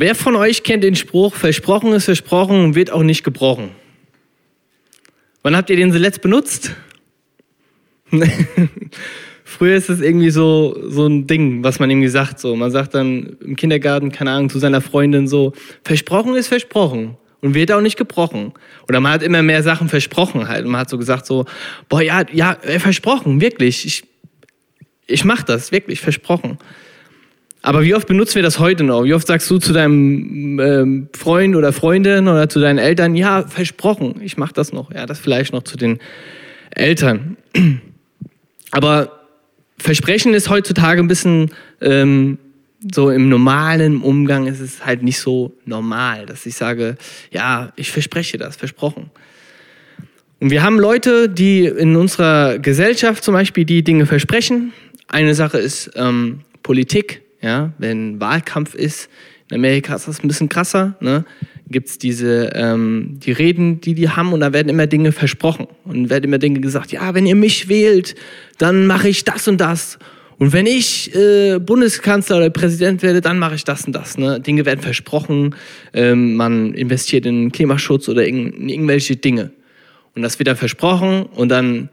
Wer von euch kennt den Spruch, versprochen ist versprochen und wird auch nicht gebrochen? Wann habt ihr den zuletzt benutzt? Früher ist es irgendwie so, so ein Ding, was man irgendwie sagt. So. Man sagt dann im Kindergarten, keine Ahnung, zu seiner Freundin so, versprochen ist versprochen und wird auch nicht gebrochen. Oder man hat immer mehr Sachen versprochen halt. Man hat so gesagt so, boah, ja, ja, versprochen, wirklich. Ich, ich mach das, wirklich, versprochen. Aber wie oft benutzen wir das heute noch? Wie oft sagst du zu deinem ähm, Freund oder Freundin oder zu deinen Eltern, ja, versprochen, ich mach das noch. Ja, das vielleicht noch zu den Eltern. Aber Versprechen ist heutzutage ein bisschen ähm, so im normalen Umgang ist es halt nicht so normal, dass ich sage, ja, ich verspreche das, versprochen. Und wir haben Leute, die in unserer Gesellschaft zum Beispiel die Dinge versprechen. Eine Sache ist ähm, Politik. Ja, wenn Wahlkampf ist, in Amerika ist das ein bisschen krasser. Ne? Gibt es diese ähm, die Reden, die die haben, und da werden immer Dinge versprochen und werden immer Dinge gesagt. Ja, wenn ihr mich wählt, dann mache ich das und das. Und wenn ich äh, Bundeskanzler oder Präsident werde, dann mache ich das und das. Ne? Dinge werden versprochen. Ähm, man investiert in Klimaschutz oder in, irgendwelche Dinge. Und das wird dann versprochen und dann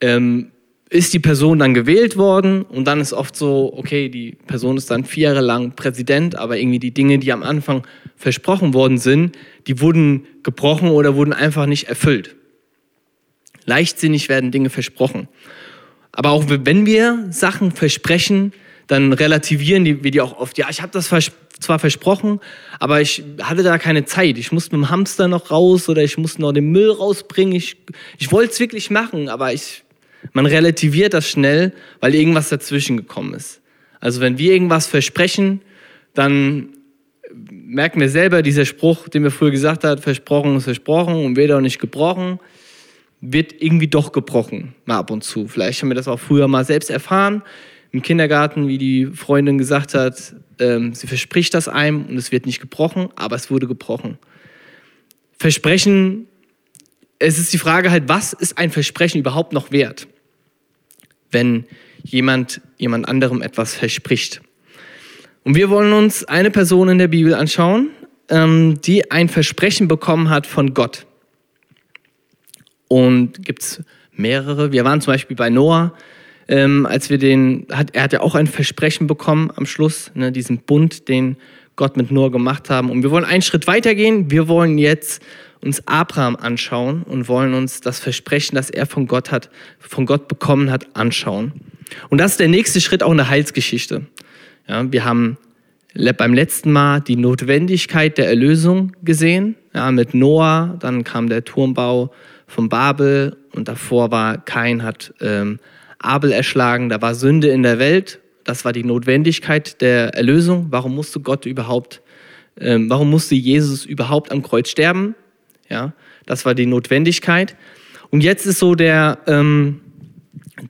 ähm, ist die Person dann gewählt worden und dann ist oft so, okay, die Person ist dann vier Jahre lang Präsident, aber irgendwie die Dinge, die am Anfang versprochen worden sind, die wurden gebrochen oder wurden einfach nicht erfüllt. Leichtsinnig werden Dinge versprochen. Aber auch wenn wir Sachen versprechen, dann relativieren wir die auch oft. Ja, ich habe das zwar versprochen, aber ich hatte da keine Zeit. Ich musste mit dem Hamster noch raus oder ich musste noch den Müll rausbringen. Ich, ich wollte es wirklich machen, aber ich man relativiert das schnell, weil irgendwas dazwischen gekommen ist. Also wenn wir irgendwas versprechen, dann merken wir selber, dieser Spruch, den wir früher gesagt haben, versprochen ist versprochen und auch nicht gebrochen, wird irgendwie doch gebrochen, mal ab und zu. Vielleicht haben wir das auch früher mal selbst erfahren, im Kindergarten, wie die Freundin gesagt hat, ähm, sie verspricht das einem und es wird nicht gebrochen, aber es wurde gebrochen. Versprechen, es ist die Frage halt, was ist ein Versprechen überhaupt noch wert? Wenn jemand jemand anderem etwas verspricht. Und wir wollen uns eine Person in der Bibel anschauen, ähm, die ein Versprechen bekommen hat von Gott. Und gibt es mehrere. Wir waren zum Beispiel bei Noah, ähm, als wir den, hat, er hat ja auch ein Versprechen bekommen am Schluss, ne, diesen Bund, den Gott mit Noah gemacht haben. Und wir wollen einen Schritt weitergehen. Wir wollen jetzt uns Abraham anschauen und wollen uns das Versprechen, das er von Gott hat, von Gott bekommen hat, anschauen. Und das ist der nächste Schritt auch in der Heilsgeschichte. Ja, wir haben beim letzten Mal die Notwendigkeit der Erlösung gesehen, ja, mit Noah, dann kam der Turmbau von Babel und davor war Kain hat ähm, Abel erschlagen, da war Sünde in der Welt, das war die Notwendigkeit der Erlösung. Warum musste Gott überhaupt, ähm, warum musste Jesus überhaupt am Kreuz sterben? Ja, das war die Notwendigkeit. Und jetzt ist so der, ähm,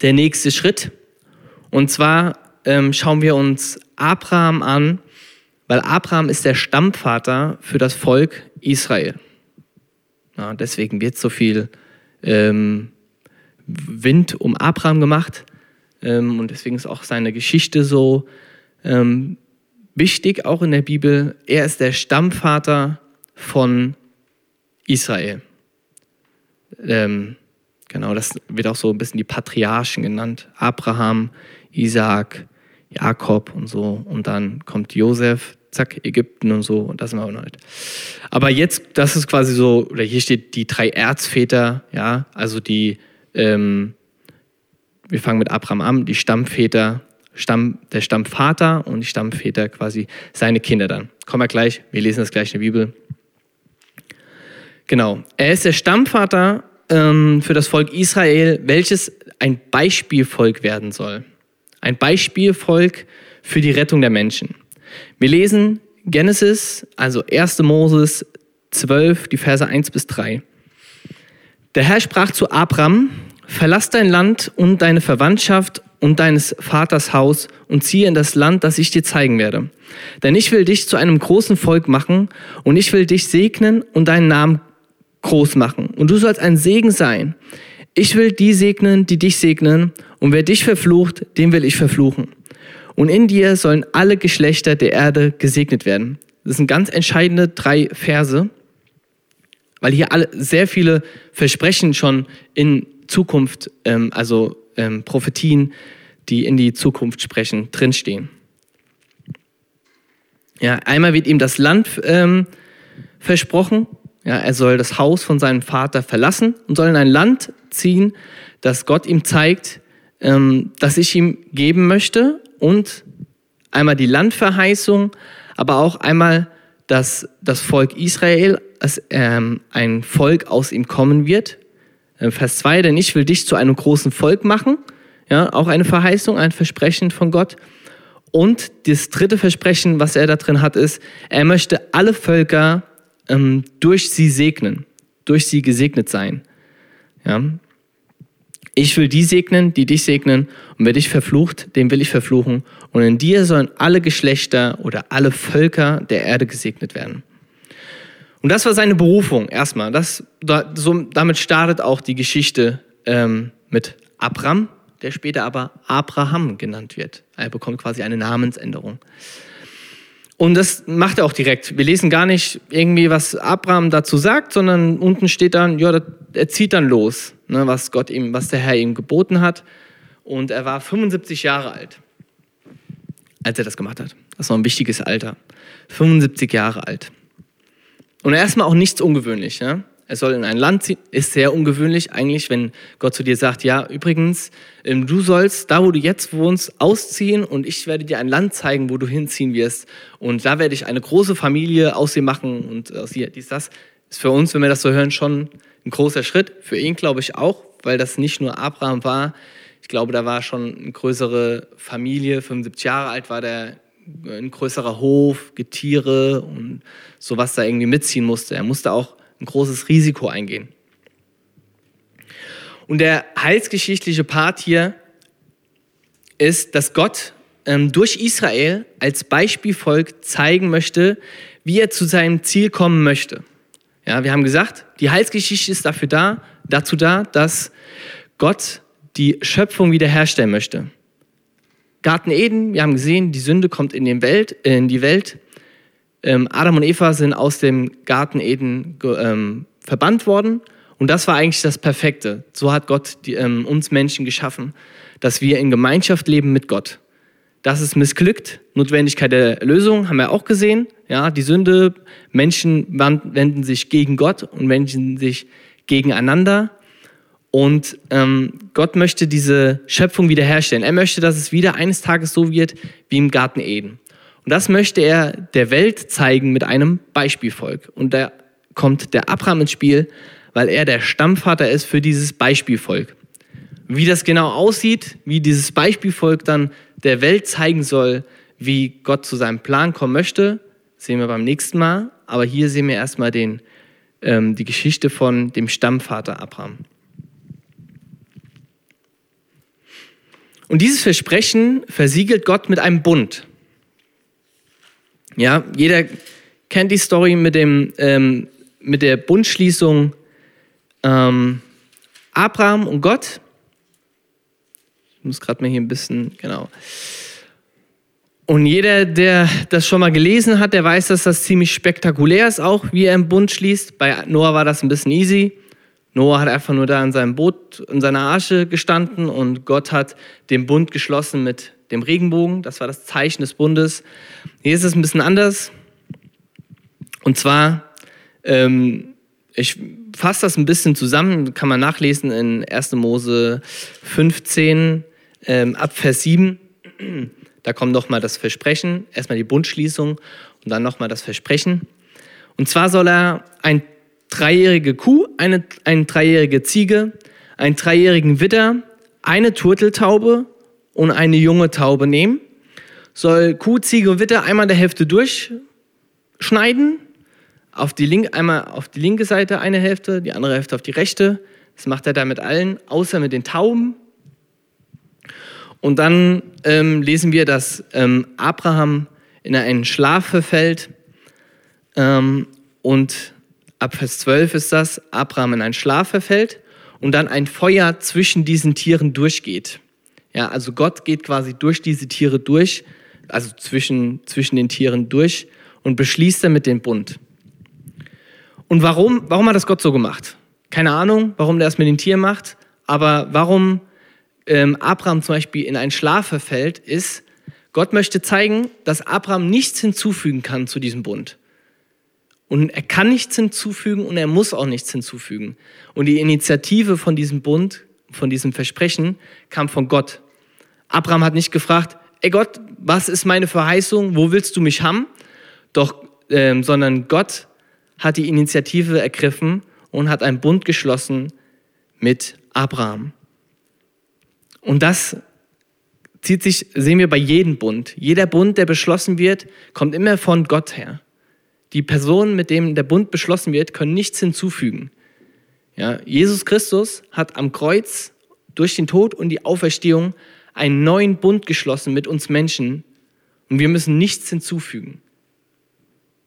der nächste Schritt. Und zwar ähm, schauen wir uns Abraham an, weil Abraham ist der Stammvater für das Volk Israel. Ja, deswegen wird so viel ähm, Wind um Abraham gemacht. Ähm, und deswegen ist auch seine Geschichte so ähm, wichtig, auch in der Bibel. Er ist der Stammvater von Israel. Ähm, genau, das wird auch so ein bisschen die Patriarchen genannt. Abraham, Isaac, Jakob und so. Und dann kommt Josef, zack, Ägypten und so. Und das sind wir auch noch nicht. Aber jetzt, das ist quasi so, oder hier steht die drei Erzväter, ja, also die, ähm, wir fangen mit Abraham an, die Stammväter, Stamm, der Stammvater und die Stammväter quasi seine Kinder dann. Kommen wir gleich, wir lesen das gleich in der Bibel. Genau. Er ist der Stammvater ähm, für das Volk Israel, welches ein Beispielvolk werden soll. Ein Beispielvolk für die Rettung der Menschen. Wir lesen Genesis, also 1. Moses 12, die Verse 1 bis 3. Der Herr sprach zu Abram, verlass dein Land und deine Verwandtschaft und deines Vaters Haus und ziehe in das Land, das ich dir zeigen werde. Denn ich will dich zu einem großen Volk machen und ich will dich segnen und deinen Namen groß machen. Und du sollst ein Segen sein. Ich will die segnen, die dich segnen. Und wer dich verflucht, den will ich verfluchen. Und in dir sollen alle Geschlechter der Erde gesegnet werden. Das sind ganz entscheidende drei Verse, weil hier alle sehr viele Versprechen schon in Zukunft, ähm, also ähm, Prophetien, die in die Zukunft sprechen, drinstehen. Ja, einmal wird ihm das Land ähm, versprochen. Ja, er soll das Haus von seinem Vater verlassen und soll in ein Land ziehen, das Gott ihm zeigt, ähm, das ich ihm geben möchte. Und einmal die Landverheißung, aber auch einmal, dass das Volk Israel als ähm, ein Volk aus ihm kommen wird. Äh, Vers 2, denn ich will dich zu einem großen Volk machen. Ja, auch eine Verheißung, ein Versprechen von Gott. Und das dritte Versprechen, was er da drin hat, ist, er möchte alle Völker ähm, durch sie segnen, durch sie gesegnet sein. Ja. Ich will die segnen, die dich segnen, und wer dich verflucht, den will ich verfluchen. Und in dir sollen alle Geschlechter oder alle Völker der Erde gesegnet werden. Und das war seine Berufung erstmal. Das, da, so, damit startet auch die Geschichte ähm, mit Abram, der später aber Abraham genannt wird. Er bekommt quasi eine Namensänderung. Und das macht er auch direkt. Wir lesen gar nicht irgendwie, was Abraham dazu sagt, sondern unten steht dann, ja, er zieht dann los, ne, was Gott ihm, was der Herr ihm geboten hat. Und er war 75 Jahre alt, als er das gemacht hat. Das war ein wichtiges Alter. 75 Jahre alt. Und erstmal auch nichts ungewöhnlich. Ja? er soll in ein Land ziehen, ist sehr ungewöhnlich eigentlich, wenn Gott zu dir sagt, ja, übrigens, ähm, du sollst da, wo du jetzt wohnst, ausziehen und ich werde dir ein Land zeigen, wo du hinziehen wirst und da werde ich eine große Familie aus dir machen und aus dir, dies, das. Ist für uns, wenn wir das so hören, schon ein großer Schritt. Für ihn glaube ich auch, weil das nicht nur Abraham war. Ich glaube, da war schon eine größere Familie, 75 Jahre alt war der, ein größerer Hof, Getiere und sowas da irgendwie mitziehen musste. Er musste auch ein großes Risiko eingehen. Und der heilsgeschichtliche Part hier ist, dass Gott ähm, durch Israel als Beispielvolk zeigen möchte, wie er zu seinem Ziel kommen möchte. Ja, wir haben gesagt, die Heilsgeschichte ist dafür da, dazu da, dass Gott die Schöpfung wiederherstellen möchte. Garten Eden, wir haben gesehen, die Sünde kommt in, Welt, in die Welt ähm, Adam und Eva sind aus dem Garten Eden ähm, verbannt worden. Und das war eigentlich das Perfekte. So hat Gott die, ähm, uns Menschen geschaffen, dass wir in Gemeinschaft leben mit Gott. Das ist missglückt. Notwendigkeit der Lösung haben wir auch gesehen. Ja, die Sünde, Menschen wenden sich gegen Gott und wenden sich gegeneinander. Und ähm, Gott möchte diese Schöpfung wiederherstellen. Er möchte, dass es wieder eines Tages so wird wie im Garten Eden. Und das möchte er der Welt zeigen mit einem Beispielvolk. Und da kommt der Abraham ins Spiel, weil er der Stammvater ist für dieses Beispielvolk. Wie das genau aussieht, wie dieses Beispielvolk dann der Welt zeigen soll, wie Gott zu seinem Plan kommen möchte, sehen wir beim nächsten Mal. Aber hier sehen wir erstmal den, ähm, die Geschichte von dem Stammvater Abraham. Und dieses Versprechen versiegelt Gott mit einem Bund. Ja, jeder kennt die Story mit, dem, ähm, mit der Bundschließung ähm, Abraham und Gott. Ich muss gerade mal hier ein bisschen, genau. Und jeder, der das schon mal gelesen hat, der weiß, dass das ziemlich spektakulär ist, auch wie er im Bund schließt. Bei Noah war das ein bisschen easy. Noah hat einfach nur da in seinem Boot, in seiner Arche gestanden und Gott hat den Bund geschlossen mit dem Regenbogen. Das war das Zeichen des Bundes. Hier ist es ein bisschen anders. Und zwar, ähm, ich fasse das ein bisschen zusammen, kann man nachlesen in 1. Mose 15 ähm, ab Vers 7. Da kommt nochmal das Versprechen, erstmal die Bundschließung und dann nochmal das Versprechen. Und zwar soll er ein dreijährige Kuh, eine, eine dreijährige Ziege, einen dreijährigen Widder, eine Turteltaube und eine junge Taube nehmen, soll Kuh, Ziege und Witter einmal der Hälfte durchschneiden, auf die, link, einmal auf die linke Seite eine Hälfte, die andere Hälfte auf die rechte. Das macht er da mit allen, außer mit den Tauben. Und dann ähm, lesen wir, dass ähm, Abraham in einen Schlaf verfällt. Ähm, und ab Vers 12 ist das, Abraham in einen Schlaf verfällt und dann ein Feuer zwischen diesen Tieren durchgeht. Ja, also Gott geht quasi durch diese Tiere durch, also zwischen, zwischen den Tieren durch und beschließt damit den Bund. Und warum, warum hat das Gott so gemacht? Keine Ahnung, warum der das mit den Tieren macht, aber warum ähm, Abraham zum Beispiel in einen Schlaf verfällt, ist, Gott möchte zeigen, dass Abraham nichts hinzufügen kann zu diesem Bund. Und er kann nichts hinzufügen und er muss auch nichts hinzufügen. Und die Initiative von diesem Bund, von diesem Versprechen, kam von Gott. Abraham hat nicht gefragt, ey Gott, was ist meine Verheißung, wo willst du mich haben? Doch, ähm, sondern Gott hat die Initiative ergriffen und hat einen Bund geschlossen mit Abraham. Und das zieht sich, sehen wir bei jedem Bund. Jeder Bund, der beschlossen wird, kommt immer von Gott her. Die Personen, mit denen der Bund beschlossen wird, können nichts hinzufügen. Ja, Jesus Christus hat am Kreuz durch den Tod und die Auferstehung einen neuen Bund geschlossen mit uns Menschen und wir müssen nichts hinzufügen.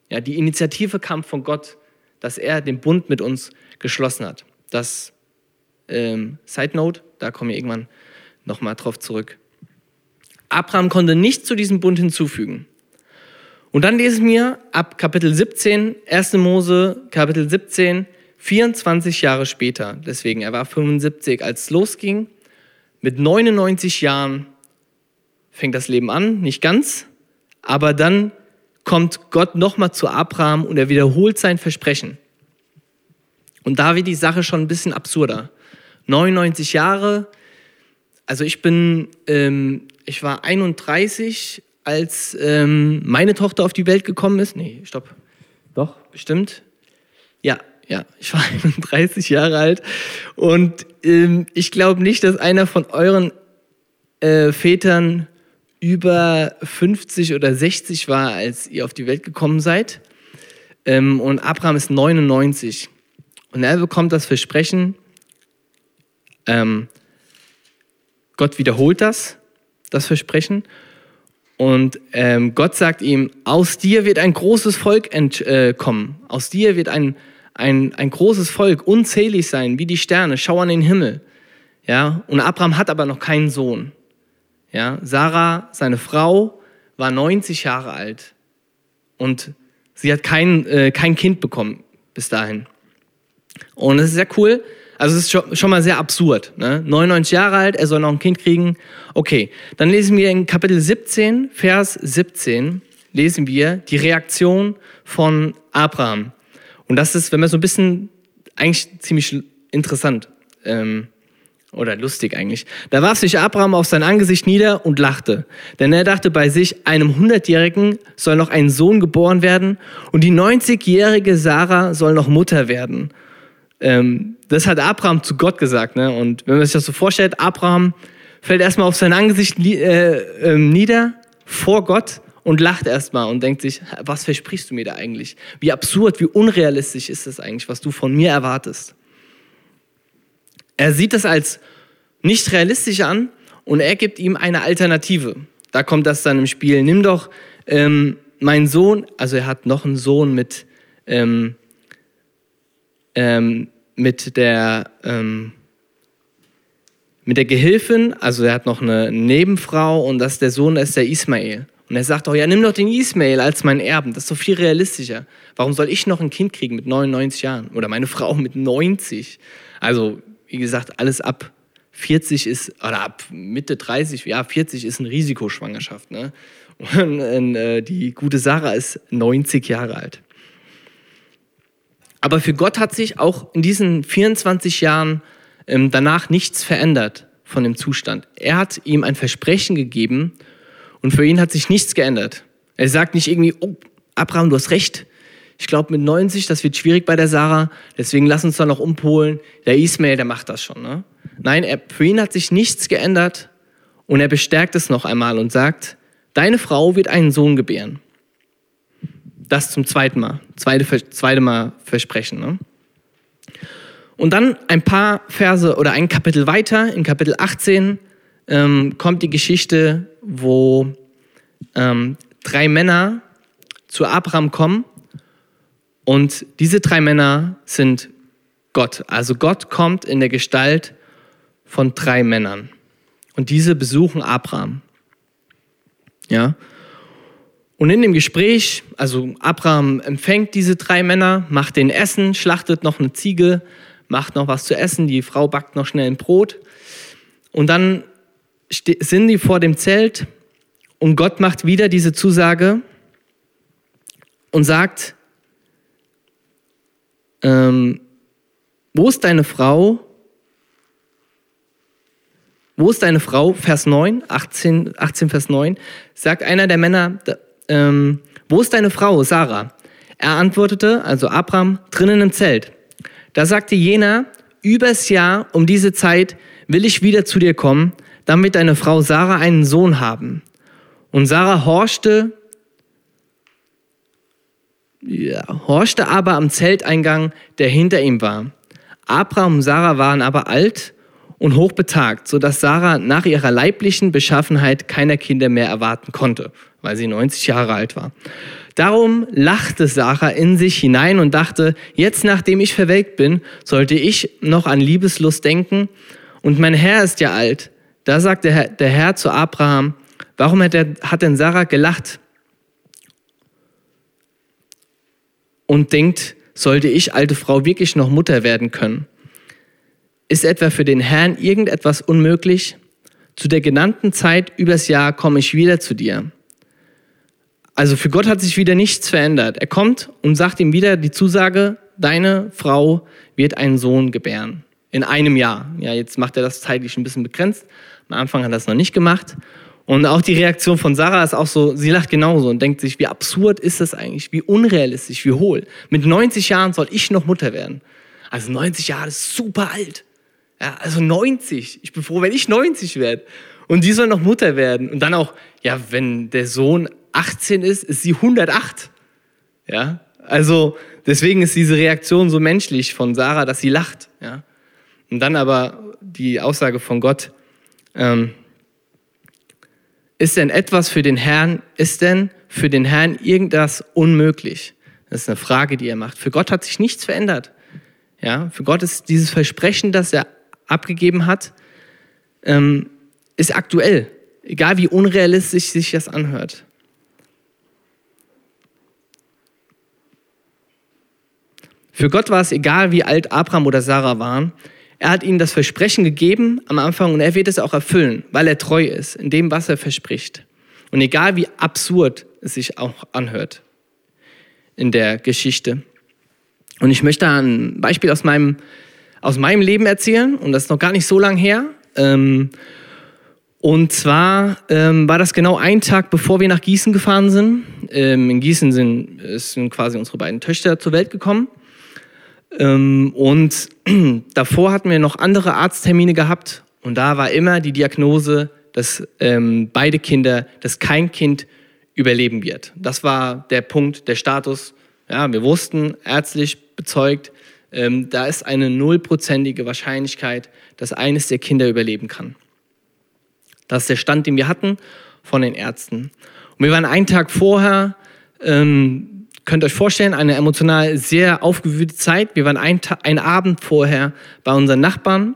Ja, die Initiative kam von Gott, dass er den Bund mit uns geschlossen hat. Das ähm, Side Note, da kommen wir irgendwann nochmal drauf zurück. Abraham konnte nichts zu diesem Bund hinzufügen. Und dann lesen wir ab Kapitel 17, 1. Mose, Kapitel 17, 24 Jahre später. Deswegen, er war 75, als es losging. Mit 99 Jahren fängt das Leben an, nicht ganz, aber dann kommt Gott nochmal zu Abraham und er wiederholt sein Versprechen. Und da wird die Sache schon ein bisschen absurder. 99 Jahre, also ich bin, ähm, ich war 31, als ähm, meine Tochter auf die Welt gekommen ist. Nee, stopp. Doch, bestimmt. Ja, ja, ich war 31 Jahre alt und ähm, ich glaube nicht, dass einer von euren äh, Vätern über 50 oder 60 war, als ihr auf die Welt gekommen seid. Ähm, und Abraham ist 99. Und er bekommt das Versprechen, ähm, Gott wiederholt das, das Versprechen. Und ähm, Gott sagt ihm, aus dir wird ein großes Volk entkommen. Äh, aus dir wird ein, ein, ein großes Volk, unzählig sein, wie die Sterne, schau an den Himmel. Ja, und Abraham hat aber noch keinen Sohn. Ja, Sarah, seine Frau, war 90 Jahre alt und sie hat kein, äh, kein Kind bekommen bis dahin. Und es ist sehr cool. Also es ist schon, schon mal sehr absurd. Ne? 99 Jahre alt, er soll noch ein Kind kriegen. Okay, dann lesen wir in Kapitel 17, Vers 17, lesen wir die Reaktion von Abraham. Und das ist, wenn man so ein bisschen, eigentlich ziemlich interessant. Ähm, oder lustig eigentlich. Da warf sich Abraham auf sein Angesicht nieder und lachte. Denn er dachte bei sich, einem Hundertjährigen soll noch ein Sohn geboren werden und die 90-jährige Sarah soll noch Mutter werden. Ähm, das hat Abraham zu Gott gesagt. Ne? Und wenn man sich das so vorstellt, Abraham fällt erstmal auf sein Angesicht äh, äh, nieder vor Gott und lacht erstmal und denkt sich, was versprichst du mir da eigentlich? Wie absurd, wie unrealistisch ist das eigentlich, was du von mir erwartest? Er sieht das als nicht realistisch an und er gibt ihm eine Alternative. Da kommt das dann im Spiel. Nimm doch ähm, meinen Sohn, also er hat noch einen Sohn mit, ähm, ähm, mit der ähm, mit der Gehilfin, also er hat noch eine Nebenfrau und das der Sohn ist der Ismael. Und er sagt auch, ja, nimm doch den Ismael als meinen Erben, das ist doch viel realistischer. Warum soll ich noch ein Kind kriegen mit 99 Jahren oder meine Frau mit 90? Also wie gesagt, alles ab 40 ist, oder ab Mitte 30, ja, 40 ist eine Risikoschwangerschaft. Ne? Und äh, die gute Sarah ist 90 Jahre alt. Aber für Gott hat sich auch in diesen 24 Jahren ähm, danach nichts verändert von dem Zustand. Er hat ihm ein Versprechen gegeben und für ihn hat sich nichts geändert. Er sagt nicht irgendwie, oh, Abraham, du hast recht, ich glaube mit 90, das wird schwierig bei der Sarah, deswegen lass uns da noch umpolen. Der Ismail, der macht das schon. Ne? Nein, er, für ihn hat sich nichts geändert und er bestärkt es noch einmal und sagt, deine Frau wird einen Sohn gebären. Das zum zweiten Mal, zweite, zweite Mal Versprechen. Ne? Und dann ein paar Verse oder ein Kapitel weiter, in Kapitel 18, ähm, kommt die Geschichte, wo ähm, drei Männer zu Abraham kommen und diese drei Männer sind Gott. Also Gott kommt in der Gestalt von drei Männern. Und diese besuchen Abraham. Ja. Und in dem Gespräch, also Abraham empfängt diese drei Männer, macht den Essen, schlachtet noch eine Ziege, macht noch was zu essen, die Frau backt noch schnell ein Brot. Und dann sind die vor dem Zelt und Gott macht wieder diese Zusage und sagt, ähm, wo ist deine Frau? Wo ist deine Frau? Vers 9, 18, 18 Vers 9, sagt einer der Männer, ähm, wo ist deine Frau, Sarah? Er antwortete, also Abraham, drinnen im Zelt. Da sagte jener, übers Jahr um diese Zeit will ich wieder zu dir kommen, damit deine Frau Sarah einen Sohn haben. Und Sarah horchte, ja, horchte aber am Zelteingang, der hinter ihm war. Abraham und Sarah waren aber alt und hochbetagt, sodass Sarah nach ihrer leiblichen Beschaffenheit keiner Kinder mehr erwarten konnte, weil sie 90 Jahre alt war. Darum lachte Sarah in sich hinein und dachte, jetzt nachdem ich verwelkt bin, sollte ich noch an Liebeslust denken und mein Herr ist ja alt. Da sagte der Herr, zu Abraham, warum hat, er, hat denn Sarah gelacht und denkt, sollte ich, alte Frau, wirklich noch Mutter werden können? Ist etwa für den Herrn irgendetwas unmöglich? Zu der genannten Zeit übers Jahr komme ich wieder zu dir. Also für Gott hat sich wieder nichts verändert. Er kommt und sagt ihm wieder die Zusage, deine Frau wird einen Sohn gebären. In einem Jahr. Ja, jetzt macht er das zeitlich ein bisschen begrenzt. Am Anfang hat er das noch nicht gemacht. Und auch die Reaktion von Sarah ist auch so, sie lacht genauso und denkt sich, wie absurd ist das eigentlich, wie unrealistisch, wie hohl. Mit 90 Jahren soll ich noch Mutter werden. Also 90 Jahre ist super alt. Ja, also 90. Ich bin froh, wenn ich 90 werde. Und die soll noch Mutter werden. Und dann auch, ja, wenn der Sohn 18 ist, ist sie 108. Ja, also deswegen ist diese Reaktion so menschlich von Sarah, dass sie lacht. Ja. Und dann aber die Aussage von Gott, ähm, ist denn etwas für den Herrn, ist denn für den Herrn irgendwas unmöglich? Das ist eine Frage, die er macht. Für Gott hat sich nichts verändert. Ja, für Gott ist dieses Versprechen, das er abgegeben hat, ähm, ist aktuell, egal wie unrealistisch sich das anhört. Für Gott war es egal, wie alt Abraham oder Sarah waren. Er hat ihnen das Versprechen gegeben am Anfang und er wird es auch erfüllen, weil er treu ist in dem, was er verspricht. Und egal wie absurd es sich auch anhört in der Geschichte. Und ich möchte ein Beispiel aus meinem aus meinem Leben erzählen und das ist noch gar nicht so lange her. Ähm, und zwar ähm, war das genau ein Tag, bevor wir nach Gießen gefahren sind. Ähm, in Gießen sind, sind quasi unsere beiden Töchter zur Welt gekommen. Ähm, und davor hatten wir noch andere Arzttermine gehabt und da war immer die Diagnose, dass ähm, beide Kinder, dass kein Kind überleben wird. Das war der Punkt, der Status. Ja, wir wussten, ärztlich bezeugt, ähm, da ist eine nullprozentige Wahrscheinlichkeit, dass eines der Kinder überleben kann. Das ist der Stand, den wir hatten von den Ärzten. Und wir waren einen Tag vorher, ähm, könnt ihr euch vorstellen, eine emotional sehr aufgewühlte Zeit. Wir waren einen, einen Abend vorher bei unseren Nachbarn,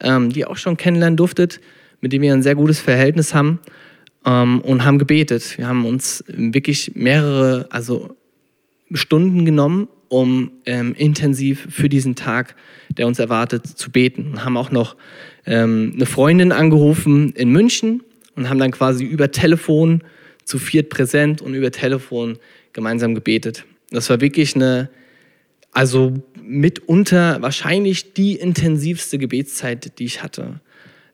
ähm, die ihr auch schon kennenlernen durftet, mit denen wir ein sehr gutes Verhältnis haben ähm, und haben gebetet. Wir haben uns wirklich mehrere, also Stunden genommen um ähm, intensiv für diesen Tag, der uns erwartet, zu beten. Und haben auch noch ähm, eine Freundin angerufen in München und haben dann quasi über Telefon zu viert präsent und über Telefon gemeinsam gebetet. Das war wirklich eine, also mitunter wahrscheinlich die intensivste Gebetszeit, die ich hatte.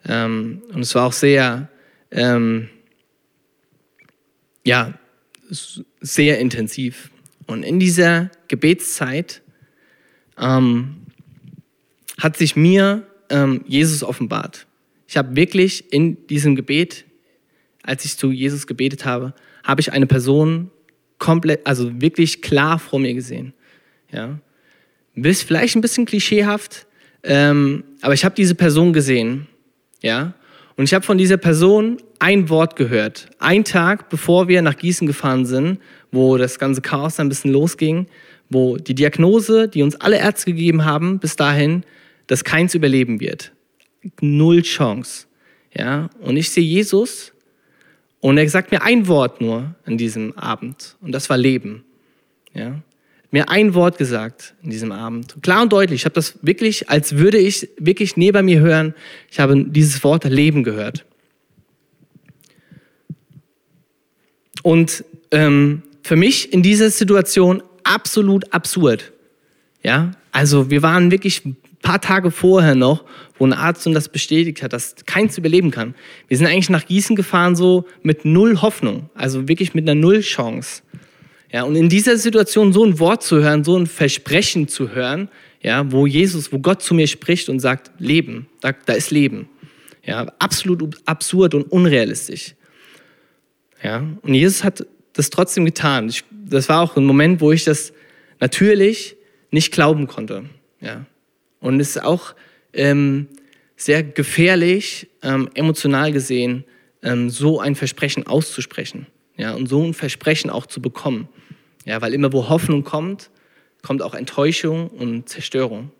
Ähm, und es war auch sehr, ähm, ja, sehr intensiv. Und in dieser Gebetszeit ähm, hat sich mir ähm, Jesus offenbart. Ich habe wirklich in diesem Gebet, als ich zu Jesus gebetet habe, habe ich eine Person komplett, also wirklich klar vor mir gesehen. Ja, Bist vielleicht ein bisschen klischeehaft, ähm, aber ich habe diese Person gesehen. Ja, und ich habe von dieser Person ein Wort gehört. Ein Tag, bevor wir nach Gießen gefahren sind, wo das ganze Chaos ein bisschen losging, wo die Diagnose, die uns alle Ärzte gegeben haben, bis dahin, dass keins überleben wird. Null Chance. Ja? Und ich sehe Jesus Und er sagt mir ein Wort nur an diesem Abend und das war Leben. Ja? Mir ein Wort gesagt in diesem Abend. Klar und deutlich. Ich habe das wirklich, als würde ich wirklich neben mir hören. Ich habe dieses Wort Leben gehört. Und ähm, für mich in dieser Situation absolut absurd. Ja, also wir waren wirklich paar Tage vorher noch, wo ein Arzt uns das bestätigt hat, dass keins überleben kann. Wir sind eigentlich nach Gießen gefahren so mit null Hoffnung, also wirklich mit einer Null Chance. Ja, und in dieser Situation so ein Wort zu hören, so ein Versprechen zu hören, ja, wo Jesus, wo Gott zu mir spricht und sagt, Leben, da, da ist Leben. Ja, absolut absurd und unrealistisch. Ja, und Jesus hat das trotzdem getan. Ich, das war auch ein Moment, wo ich das natürlich nicht glauben konnte. Ja. Und es ist auch ähm, sehr gefährlich, ähm, emotional gesehen, ähm, so ein Versprechen auszusprechen. Ja, und so ein Versprechen auch zu bekommen. Ja, weil immer wo Hoffnung kommt, kommt auch Enttäuschung und Zerstörung.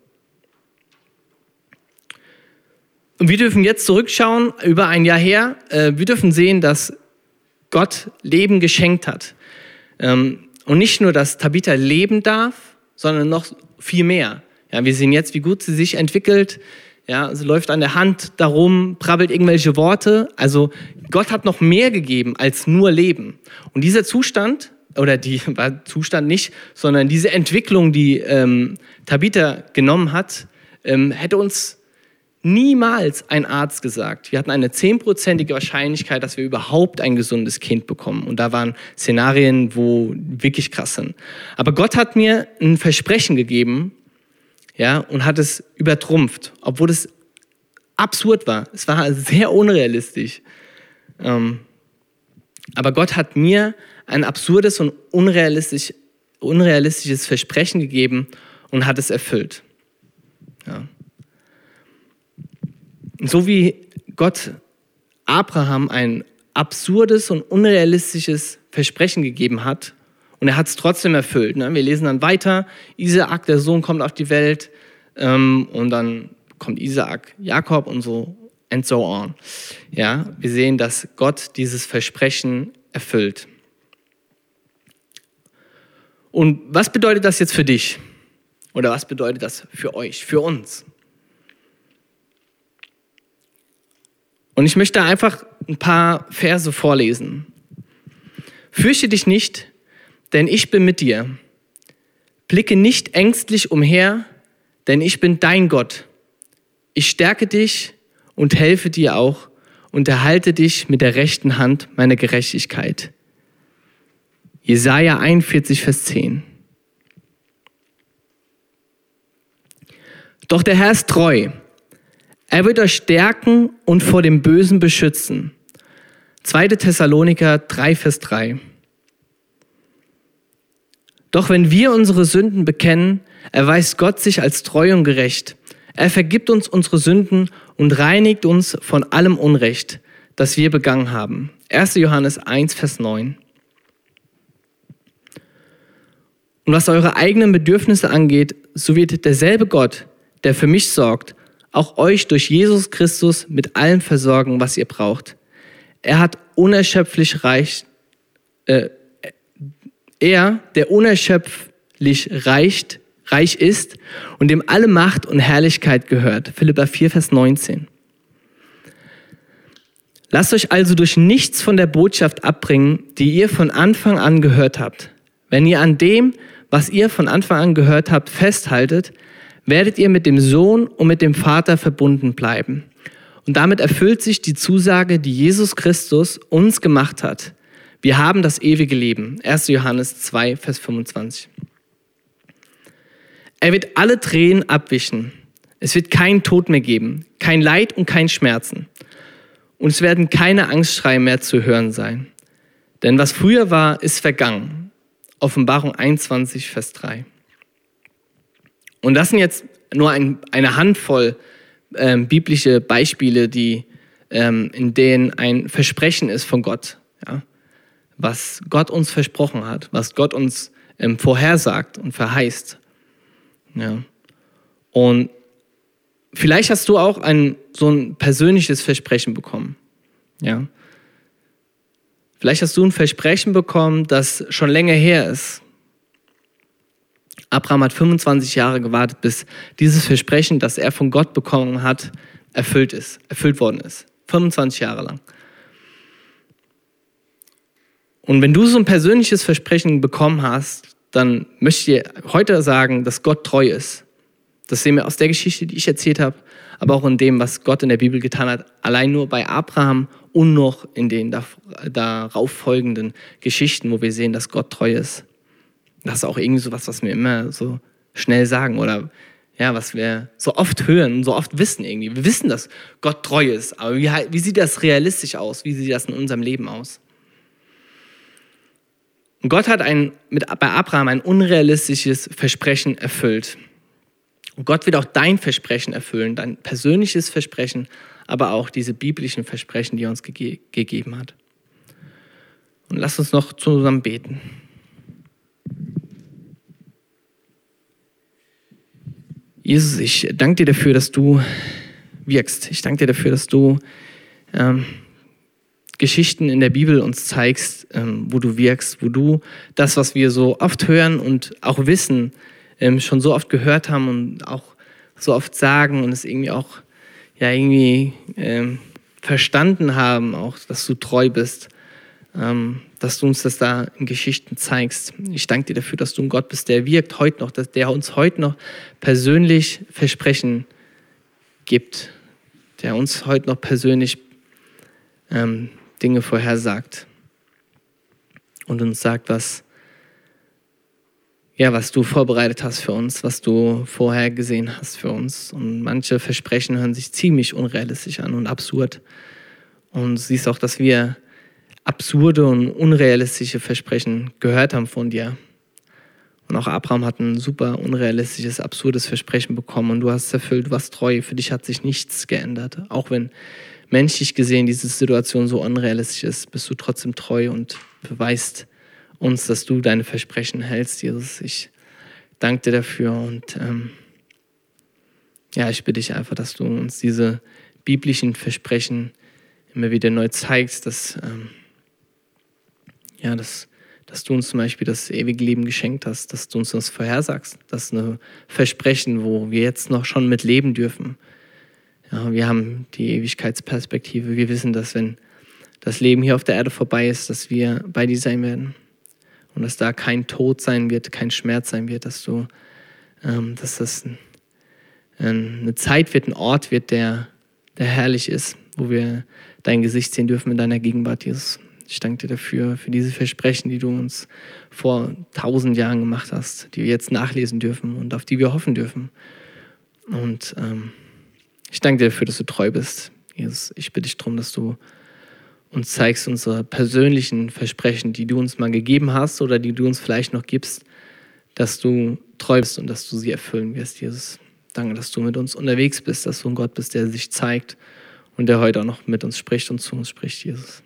Und wir dürfen jetzt zurückschauen, über ein Jahr her. Äh, wir dürfen sehen, dass Gott Leben geschenkt hat. Ähm, und nicht nur, dass Tabitha leben darf, sondern noch viel mehr. Ja, wir sehen jetzt, wie gut sie sich entwickelt. Ja, sie läuft an der Hand darum, brabbelt irgendwelche Worte. Also Gott hat noch mehr gegeben als nur Leben. Und dieser Zustand, oder die war Zustand nicht, sondern diese Entwicklung, die ähm, Tabitha genommen hat, ähm, hätte uns niemals ein Arzt gesagt. Wir hatten eine zehnprozentige Wahrscheinlichkeit, dass wir überhaupt ein gesundes Kind bekommen. Und da waren Szenarien, wo wirklich krass sind. Aber Gott hat mir ein Versprechen gegeben, ja, und hat es übertrumpft, obwohl es absurd war. Es war sehr unrealistisch. Ähm, aber Gott hat mir ein absurdes und unrealistisch, unrealistisches Versprechen gegeben und hat es erfüllt. Ja. So wie Gott Abraham ein absurdes und unrealistisches Versprechen gegeben hat und er hat es trotzdem erfüllt. Ne? Wir lesen dann weiter, Isaak, der Sohn, kommt auf die Welt ähm, und dann kommt Isaak, Jakob und so and so on. Ja, wir sehen, dass Gott dieses Versprechen erfüllt. Und was bedeutet das jetzt für dich? Oder was bedeutet das für euch, für uns? Und ich möchte einfach ein paar Verse vorlesen. Fürchte dich nicht, denn ich bin mit dir. Blicke nicht ängstlich umher, denn ich bin dein Gott. Ich stärke dich und helfe dir auch und erhalte dich mit der rechten Hand meiner Gerechtigkeit. Jesaja 41, Vers 10. Doch der Herr ist treu. Er wird euch stärken und vor dem Bösen beschützen. 2. Thessaloniker 3, Vers 3. Doch wenn wir unsere Sünden bekennen, erweist Gott sich als treu und gerecht. Er vergibt uns unsere Sünden und reinigt uns von allem Unrecht, das wir begangen haben. 1. Johannes 1, Vers 9. Und was eure eigenen Bedürfnisse angeht, so wird derselbe Gott, der für mich sorgt, auch euch durch Jesus Christus mit allem versorgen, was ihr braucht. Er hat unerschöpflich reich, äh, er, der unerschöpflich reicht, reich ist und dem alle Macht und Herrlichkeit gehört. Philippa 4, Vers 19. Lasst euch also durch nichts von der Botschaft abbringen, die ihr von Anfang an gehört habt. Wenn ihr an dem, was ihr von Anfang an gehört habt, festhaltet, werdet ihr mit dem Sohn und mit dem Vater verbunden bleiben. Und damit erfüllt sich die Zusage, die Jesus Christus uns gemacht hat. Wir haben das ewige Leben. 1. Johannes 2, Vers 25. Er wird alle Tränen abwischen. Es wird keinen Tod mehr geben, kein Leid und kein Schmerzen. Und es werden keine Angstschreie mehr zu hören sein. Denn was früher war, ist vergangen. Offenbarung 21, Vers 3. Und das sind jetzt nur ein, eine Handvoll ähm, biblische Beispiele, die, ähm, in denen ein Versprechen ist von Gott. Ja? Was Gott uns versprochen hat, was Gott uns ähm, vorhersagt und verheißt. Ja? Und vielleicht hast du auch ein, so ein persönliches Versprechen bekommen. Ja? Vielleicht hast du ein Versprechen bekommen, das schon länger her ist. Abraham hat 25 Jahre gewartet, bis dieses Versprechen, das er von Gott bekommen hat, erfüllt ist, erfüllt worden ist. 25 Jahre lang. Und wenn du so ein persönliches Versprechen bekommen hast, dann möchte ich dir heute sagen, dass Gott treu ist. Das sehen wir aus der Geschichte, die ich erzählt habe, aber auch in dem, was Gott in der Bibel getan hat. Allein nur bei Abraham und noch in den darauf folgenden Geschichten, wo wir sehen, dass Gott treu ist. Das ist auch irgendwie so was, was wir immer so schnell sagen oder ja, was wir so oft hören und so oft wissen irgendwie. Wir wissen, dass Gott treu ist, aber wie, wie sieht das realistisch aus? Wie sieht das in unserem Leben aus? Und Gott hat ein, mit, bei Abraham ein unrealistisches Versprechen erfüllt. Und Gott wird auch dein Versprechen erfüllen, dein persönliches Versprechen, aber auch diese biblischen Versprechen, die er uns ge gegeben hat. Und lass uns noch zusammen beten. Jesus, ich danke dir dafür, dass du wirkst. Ich danke dir dafür, dass du ähm, Geschichten in der Bibel uns zeigst, ähm, wo du wirkst, wo du das, was wir so oft hören und auch wissen, ähm, schon so oft gehört haben und auch so oft sagen und es irgendwie auch ja irgendwie ähm, verstanden haben, auch, dass du treu bist. Ähm, dass du uns das da in Geschichten zeigst. Ich danke dir dafür, dass du ein Gott bist, der wirkt heute noch, dass der uns heute noch persönlich Versprechen gibt, der uns heute noch persönlich ähm, Dinge vorhersagt und uns sagt, was, ja, was du vorbereitet hast für uns, was du vorher gesehen hast für uns. Und manche Versprechen hören sich ziemlich unrealistisch an und absurd. Und du siehst auch, dass wir absurde und unrealistische Versprechen gehört haben von dir. Und auch Abraham hat ein super unrealistisches, absurdes Versprechen bekommen und du hast es erfüllt, warst treu, für dich hat sich nichts geändert. Auch wenn menschlich gesehen diese Situation so unrealistisch ist, bist du trotzdem treu und beweist uns, dass du deine Versprechen hältst, Jesus. Ich danke dir dafür und ähm, ja, ich bitte dich einfach, dass du uns diese biblischen Versprechen immer wieder neu zeigst, dass ähm, ja, dass, dass du uns zum Beispiel das ewige Leben geschenkt hast, dass du uns das vorhersagst. Das ist ein Versprechen, wo wir jetzt noch schon mit leben dürfen. Ja, wir haben die Ewigkeitsperspektive. Wir wissen, dass wenn das Leben hier auf der Erde vorbei ist, dass wir bei dir sein werden. Und dass da kein Tod sein wird, kein Schmerz sein wird, dass du, ähm, dass das ein, eine Zeit wird, ein Ort wird, der, der herrlich ist, wo wir dein Gesicht sehen dürfen in deiner Gegenwart, Jesus. Ich danke dir dafür, für diese Versprechen, die du uns vor tausend Jahren gemacht hast, die wir jetzt nachlesen dürfen und auf die wir hoffen dürfen. Und ähm, ich danke dir dafür, dass du treu bist. Jesus, ich bitte dich darum, dass du uns zeigst unsere persönlichen Versprechen, die du uns mal gegeben hast oder die du uns vielleicht noch gibst, dass du treu bist und dass du sie erfüllen wirst, Jesus. Danke, dass du mit uns unterwegs bist, dass du ein Gott bist, der sich zeigt und der heute auch noch mit uns spricht und zu uns spricht, Jesus.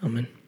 Amen.